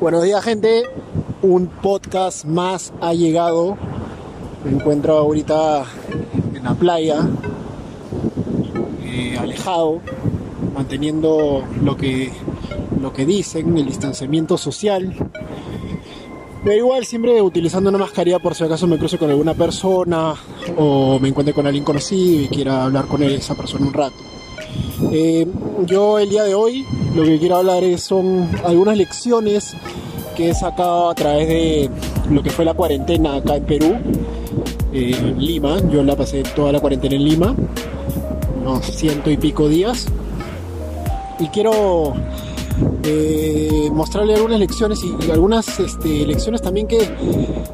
Buenos días gente, un podcast más ha llegado. Me encuentro ahorita en la playa, eh, alejado, manteniendo lo que, lo que dicen, el distanciamiento social. Pero igual siempre utilizando una mascarilla por si acaso me cruce con alguna persona o me encuentre con alguien conocido y quiera hablar con esa persona un rato. Eh, yo el día de hoy lo que quiero hablar es, son algunas lecciones que he sacado a través de lo que fue la cuarentena acá en Perú, eh, en Lima. Yo la pasé toda la cuarentena en Lima, unos ciento y pico días. Y quiero eh, mostrarle algunas lecciones y, algunas este, lecciones también que,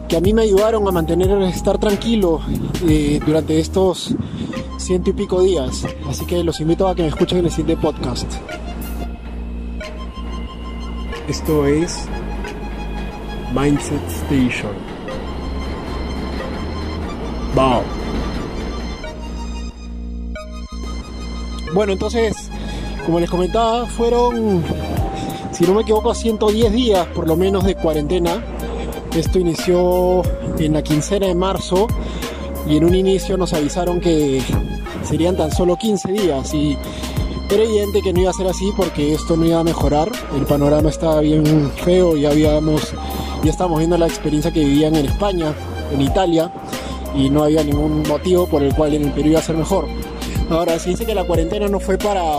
que, a mí me ayudaron a mantener, estar tranquilo durante estos ciento y pico días. Así que los invito a que me escuchen en el siguiente podcast. Esto es Mindset Station. Wow. Bueno, entonces, como les comentaba, fueron, si no me equivoco, 110 días por lo menos de cuarentena. Esto inició en la quincena de marzo y en un inicio nos avisaron que serían tan solo 15 días y era evidente que no iba a ser así porque esto no iba a mejorar, el panorama estaba bien feo, ya habíamos, ya estábamos viendo la experiencia que vivían en España, en Italia, y no había ningún motivo por el cual en el Perú iba a ser mejor. Ahora, se dice que la cuarentena no fue para,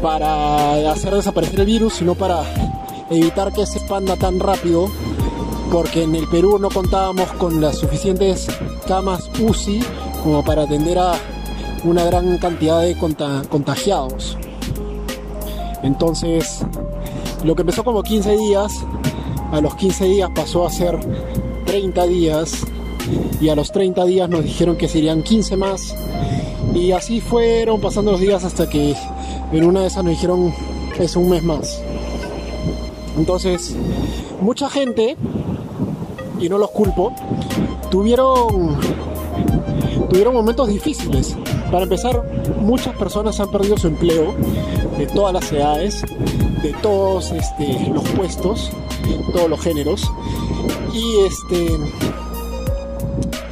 para hacer desaparecer el virus, sino para evitar que se expanda tan rápido, porque en el Perú no contábamos con las suficientes camas UCI como para atender a una gran cantidad de contagiados. Entonces, lo que empezó como 15 días, a los 15 días pasó a ser 30 días y a los 30 días nos dijeron que serían 15 más y así fueron pasando los días hasta que en una de esas nos dijeron es un mes más. Entonces, mucha gente, y no los culpo, tuvieron tuvieron momentos difíciles. Para empezar, muchas personas han perdido su empleo de todas las edades, de todos este, los puestos, todos los géneros. Y este,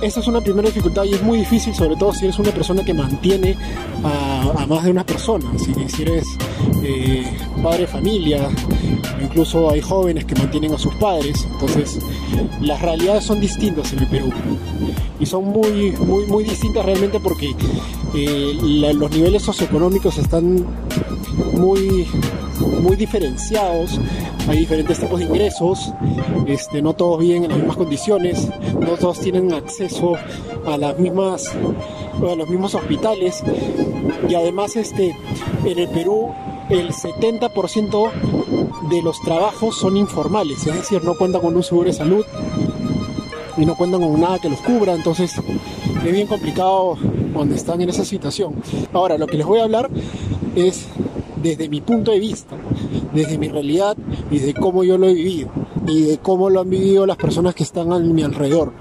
esa es una primera dificultad y es muy difícil, sobre todo si eres una persona que mantiene a, más de una persona. Si, eres eh, padre de familia, incluso hay jóvenes que mantienen a sus padres. Entonces, las realidades son distintas en el Perú y son muy, muy, muy distintas realmente porque eh, los niveles socioeconómicos están muy, muy diferenciados, hay diferentes tipos de ingresos, este, no todos viven en las mismas condiciones, no todos tienen acceso a las mismas a los mismos hospitales y además este en el Perú el 70% de los trabajos son informales, es decir, no cuentan con un seguro de salud, y no cuentan con nada que los cubra, entonces es bien complicado cuando están en esa situación. Ahora, lo que les voy a hablar es desde mi punto de vista, desde mi realidad y de cómo yo lo he vivido y de cómo lo han vivido las personas que están a mi alrededor.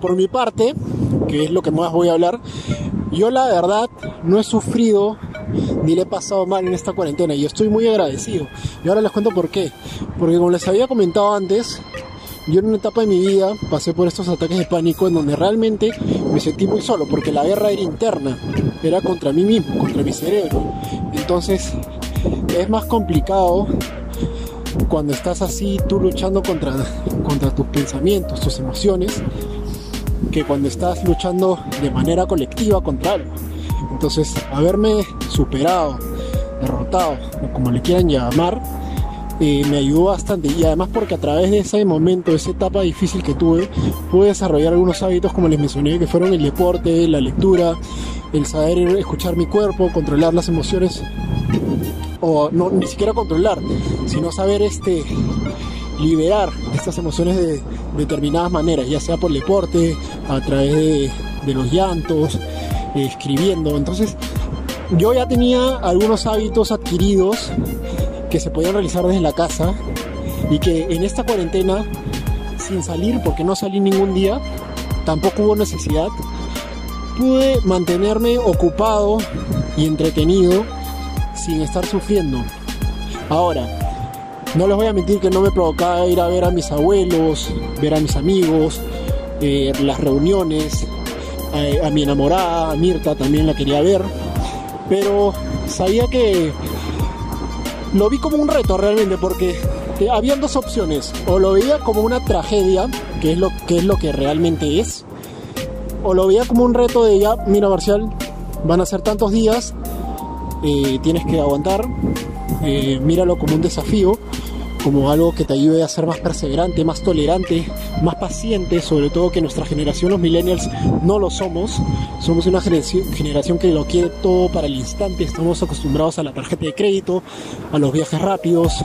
Por mi parte, que es lo que más voy a hablar, yo la verdad no he sufrido ni le he pasado mal en esta cuarentena y estoy muy agradecido. Y ahora les cuento por qué. Porque como les había comentado antes, yo en una etapa de mi vida pasé por estos ataques de pánico en donde realmente me sentí muy solo, porque la guerra era interna, era contra mí mismo, contra mi cerebro. Entonces es más complicado cuando estás así tú luchando contra, contra tus pensamientos, tus emociones, que cuando estás luchando de manera colectiva contra algo. Entonces, haberme superado, derrotado, o como le quieran llamar, me ayudó bastante y además porque a través de ese momento, esa etapa difícil que tuve, pude desarrollar algunos hábitos como les mencioné que fueron el deporte, la lectura, el saber escuchar mi cuerpo, controlar las emociones o no ni siquiera controlar, sino saber este liberar estas emociones de determinadas maneras, ya sea por el deporte, a través de, de los llantos, escribiendo. Entonces, yo ya tenía algunos hábitos adquiridos que se podían realizar desde la casa y que en esta cuarentena, sin salir, porque no salí ningún día, tampoco hubo necesidad, pude mantenerme ocupado y entretenido sin estar sufriendo. Ahora, no les voy a mentir que no me provocaba ir a ver a mis abuelos, ver a mis amigos, eh, las reuniones, a, a mi enamorada, a Mirta también la quería ver, pero sabía que lo vi como un reto realmente porque habían dos opciones, o lo veía como una tragedia, que es lo que, es lo que realmente es, o lo veía como un reto de ya, mira Marcial, van a ser tantos días, eh, tienes que aguantar, eh, míralo como un desafío, como algo que te ayude a ser más perseverante, más tolerante, más paciente, sobre todo que nuestra generación, los millennials, no lo somos. Somos una generación que lo quiere todo para el instante, estamos acostumbrados a la tarjeta de crédito, a los viajes rápidos,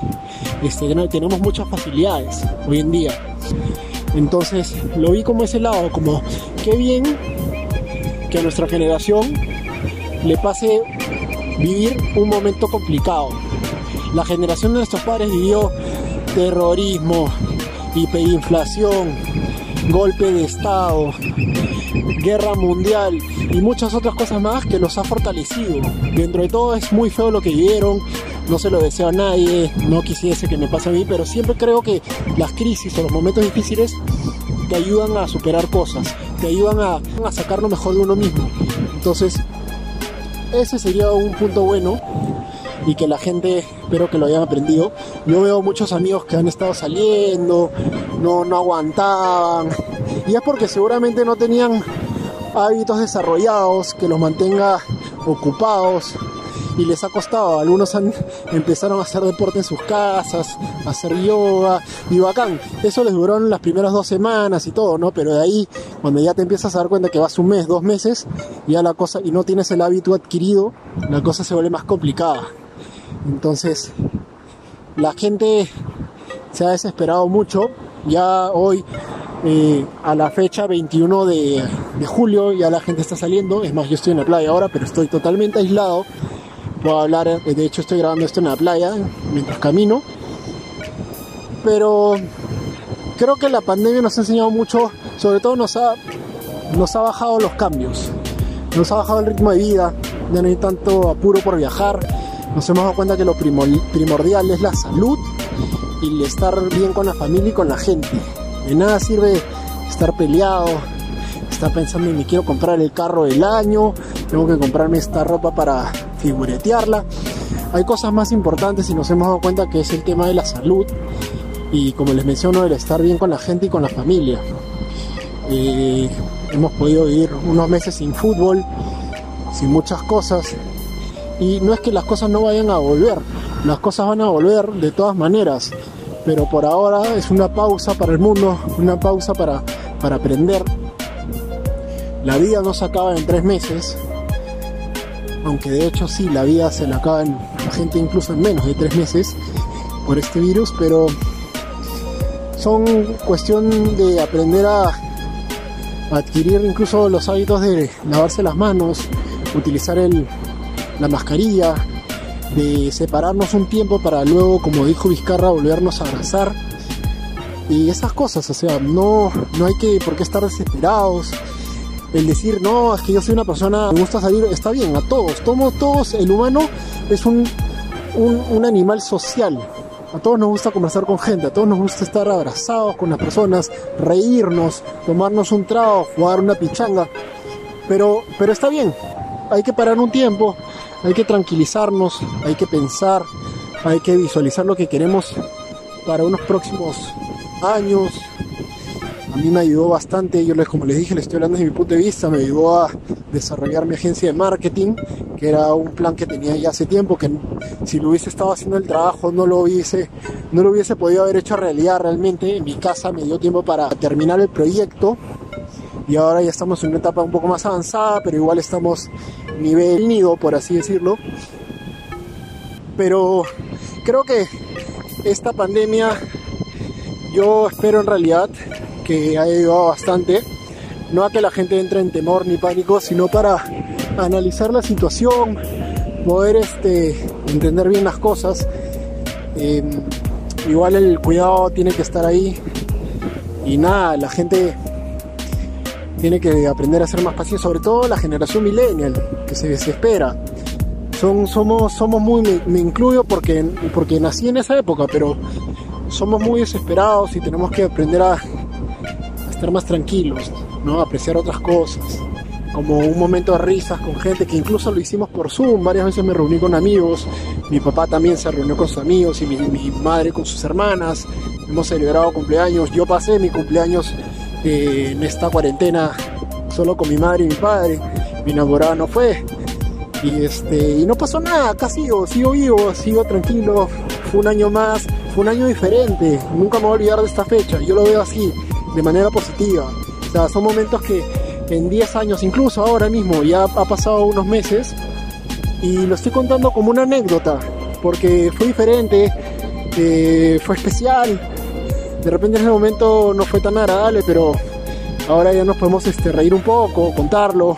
este, tenemos muchas facilidades hoy en día. Entonces lo vi como ese lado, como qué bien que a nuestra generación le pase vivir un momento complicado. La generación de nuestros padres vivió terrorismo, hiperinflación, golpe de Estado, guerra mundial y muchas otras cosas más que los ha fortalecido. Dentro de todo es muy feo lo que vivieron, no se lo deseo a nadie, no quisiese que me pase a mí, pero siempre creo que las crisis o los momentos difíciles te ayudan a superar cosas, te ayudan a, a sacar lo mejor de uno mismo. Entonces, ese sería un punto bueno y que la gente espero que lo hayan aprendido. Yo veo muchos amigos que han estado saliendo, no, no aguantaban, y es porque seguramente no tenían hábitos desarrollados que los mantenga ocupados y les ha costado. Algunos han, empezaron a hacer deporte en sus casas, a hacer yoga y bacán. Eso les duró las primeras dos semanas y todo, ¿no? Pero de ahí, cuando ya te empiezas a dar cuenta que vas un mes, dos meses, ya la cosa, y no tienes el hábito adquirido, la cosa se vuelve más complicada. Entonces, la gente se ha desesperado mucho. Ya hoy, eh, a la fecha 21 de, de, julio, ya la gente está saliendo. Es más, yo estoy en la playa ahora, pero estoy totalmente aislado. Puedo hablar, eh, de hecho estoy grabando esto en la playa mientras camino. Pero creo que la pandemia nos ha enseñado mucho, sobre todo nos ha, nos ha bajado los cambios. Nos ha bajado el ritmo de vida, ya no hay tanto apuro por viajar nos hemos dado cuenta que lo primordial es la salud y el estar bien con la familia y con la gente. De nada sirve estar peleado, estar pensando en me quiero comprar el carro del año, tengo que comprarme esta ropa para figuretearla. Hay cosas más importantes y nos hemos dado cuenta que es el tema de la salud y como les menciono el estar bien con la gente y con la familia. Eh, hemos podido vivir unos meses sin fútbol, sin muchas cosas, y no es que las cosas no vayan a volver, las cosas van a volver de todas maneras, pero por ahora es una pausa para el mundo, una pausa para, para aprender. La vida no se acaba en tres meses, aunque de hecho sí, la vida se la acaba en la gente incluso en menos de tres meses por este virus, pero son cuestión de aprender a adquirir incluso los hábitos de lavarse las manos, utilizar el, la mascarilla, de separarnos un tiempo para luego, como dijo Vizcarra, volvernos a abrazar. Y esas cosas, o sea, no, no hay que por qué estar desesperados. El decir, no, es que yo soy una persona, me gusta salir, está bien, a todos, todos, todos, el humano es un, un, un animal social. A todos nos gusta conversar con gente, a todos nos gusta estar abrazados con las personas, reírnos, tomarnos un trago, jugar una pichanga. Pero, pero está bien, hay que parar un tiempo, hay que tranquilizarnos, hay que pensar, hay que visualizar lo que queremos para unos próximos años. A mí me ayudó bastante, yo les, como les dije, les estoy hablando desde mi punto de vista, me ayudó a desarrollar mi agencia de marketing, que era un plan que tenía ya hace tiempo, que si lo hubiese estado haciendo el trabajo no lo hubiese, no lo hubiese podido haber hecho realidad realmente. En mi casa me dio tiempo para terminar el proyecto y ahora ya estamos en una etapa un poco más avanzada, pero igual estamos nivel nido, por así decirlo. Pero creo que esta pandemia yo espero en realidad que haya ayudado bastante, no a que la gente entre en temor ni pánico, sino para analizar la situación, poder este, entender bien las cosas. Em, igual el cuidado tiene que estar ahí y nada, la gente tiene que aprender a ser más paciente, sobre todo la generación millennial, que se desespera. son, somos, somos muy, me, incluyo porque, porque nací en esa época, pero somos muy desesperados y tenemos que aprender a, a estar más tranquilos, ¿no? A apreciar otras cosas como un momento de risas con gente que incluso lo hicimos por Zoom, varias veces me reuní con amigos, mi papá también se reunió con sus amigos y mi, madre con sus hermanas, hemos celebrado cumpleaños, yo pasé mi cumpleaños eh, en esta cuarentena solo con mi madre y mi padre, mi enamorada no fue, y este y no pasó nada, acá sigo, sigo vivo, sigo tranquilo, fue un año más, fue un año diferente, nunca me voy a olvidar de esta fecha, yo lo veo así, de manera positiva, o sea, son momentos que en 10 años, incluso ahora mismo, ya ha pasado unos meses, y lo estoy contando como una anécdota, porque fue diferente, eh, fue especial, de repente en ese momento no fue tan agradable, pero ahora ya nos podemos este, reír un poco, contarlo.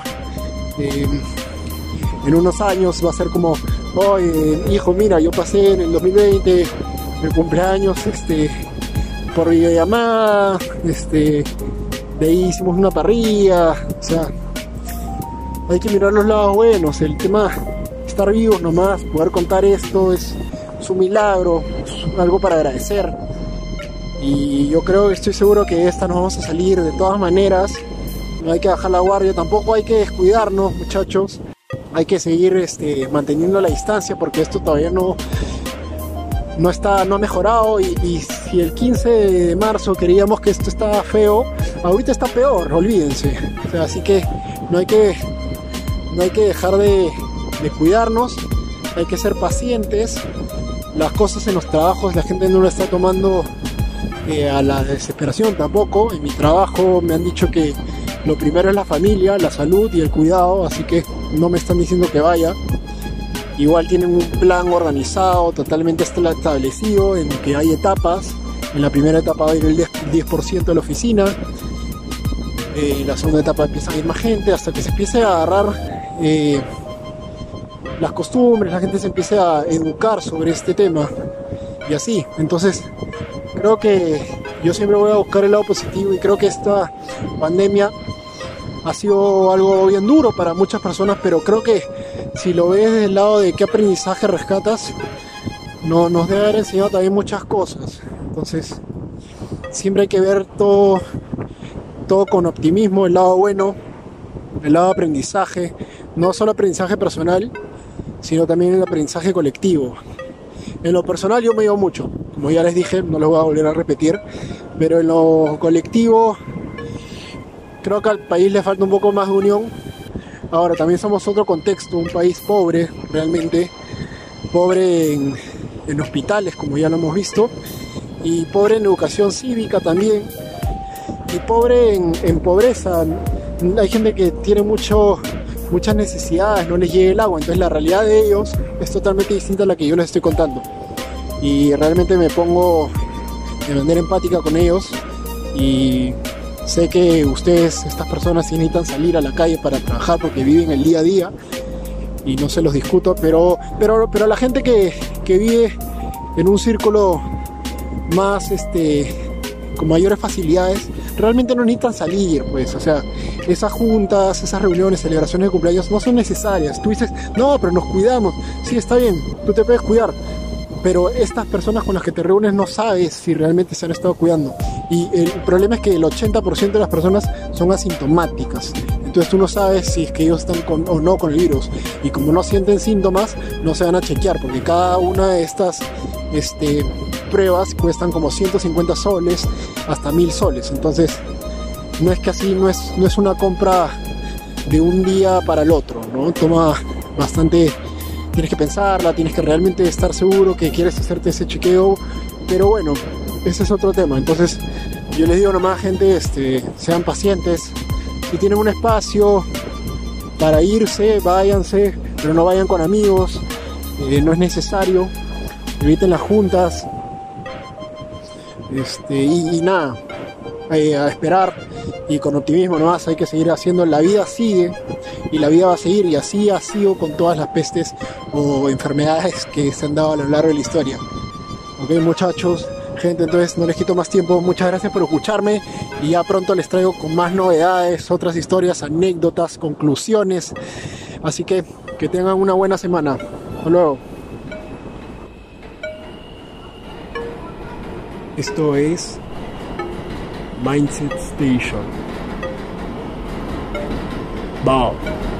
Eh, en unos años va a ser como, oye, hijo, mira, yo pasé en el 2020 el cumpleaños este, por videollamada, este, de ahí hicimos una parrilla, o sea, hay que mirar los lados buenos, el tema estar vivos nomás, poder contar esto es, un milagro, algo para agradecer. Y yo creo, estoy seguro que esta nos vamos a salir de todas maneras. No hay que bajar la guardia, tampoco hay que descuidarnos, muchachos. Hay que seguir este, manteniendo la distancia porque esto todavía no, no está, no ha mejorado y, si el 15 de marzo queríamos que esto estaba feo, ahorita está peor, olvídense. así que no hay que, no hay que dejar de, cuidarnos, hay que ser pacientes. Las cosas en los trabajos la gente no lo está tomando eh, a la desesperación tampoco. En mi trabajo me han dicho que lo primero es la familia, la salud y el cuidado, así que no me están diciendo que vaya. Igual tienen un plan organizado, totalmente establecido, en que hay etapas. En la primera etapa va a ir el 10%, de la oficina. Eh, en la segunda etapa empieza a ir más gente hasta que se empiece a agarrar eh, las costumbres, la gente se empiece a educar sobre este tema y así. Entonces, creo que yo siempre voy a buscar el lado positivo y creo que esta pandemia ha sido algo bien duro para muchas personas, pero creo que si lo ves desde el lado de qué aprendizaje rescatas, no, nos debe haber enseñado también muchas cosas. Entonces, siempre hay que ver todo, todo con optimismo, el lado bueno, el lado de aprendizaje, no solo aprendizaje personal, sino también el aprendizaje colectivo. En lo personal yo me digo mucho, como ya les dije, no lo voy a volver a repetir, pero en lo colectivo creo que al país le falta un poco más de unión. Ahora, también somos otro contexto, un país pobre realmente, pobre en, hospitales, como ya lo hemos visto, y pobre en educación cívica también, y pobre en, pobreza. Hay gente que tiene mucho, muchas necesidades, no les llega el agua, entonces la realidad de ellos es totalmente distinta a la que yo les estoy contando. Y realmente me pongo de manera empática con ellos y Sé que ustedes, estas personas, necesitan salir a la calle para trabajar porque viven el día a día y no se los discuto, pero, pero, pero la gente que, vive en un círculo más, este, con mayores facilidades, realmente no necesitan salir, pues, o sea, esas juntas, esas reuniones, celebraciones de cumpleaños no son necesarias. Tú dices, no, pero nos cuidamos, sí, está bien, tú te puedes cuidar, pero estas personas con las que te reúnes no sabes si realmente se han estado cuidando. Y el problema es que el 80% de las personas son asintomáticas. Entonces tú no sabes si es que ellos están con, o no con el virus. Y como no sienten síntomas, no se van a chequear, porque cada una de estas este, pruebas cuestan como 150 soles hasta 1000 soles. Entonces, no es que así, no es, no es una compra de un día para el otro, ¿no? Toma bastante tienes que pensarla, tienes que realmente estar seguro que quieres hacerte ese chequeo, pero bueno, ese es otro tema. Entonces, yo les digo nomás, gente, este, sean pacientes. Si tienen un espacio para irse, váyanse, pero no vayan con amigos, eh, no es necesario. Eviten las juntas. Este, y, nada, eh, a esperar y con optimismo nomás hay que seguir haciendo. La vida sigue y la vida va a seguir y así ha sido con todas las pestes o enfermedades que se han dado a lo largo de la historia. Ok muchachos, gente, entonces no les quito más tiempo. Muchas gracias por escucharme y ya pronto les traigo con más novedades, otras historias, anécdotas, conclusiones. Así que Que tengan una buena semana. Hasta luego. Esto es Mindset Station. Bye.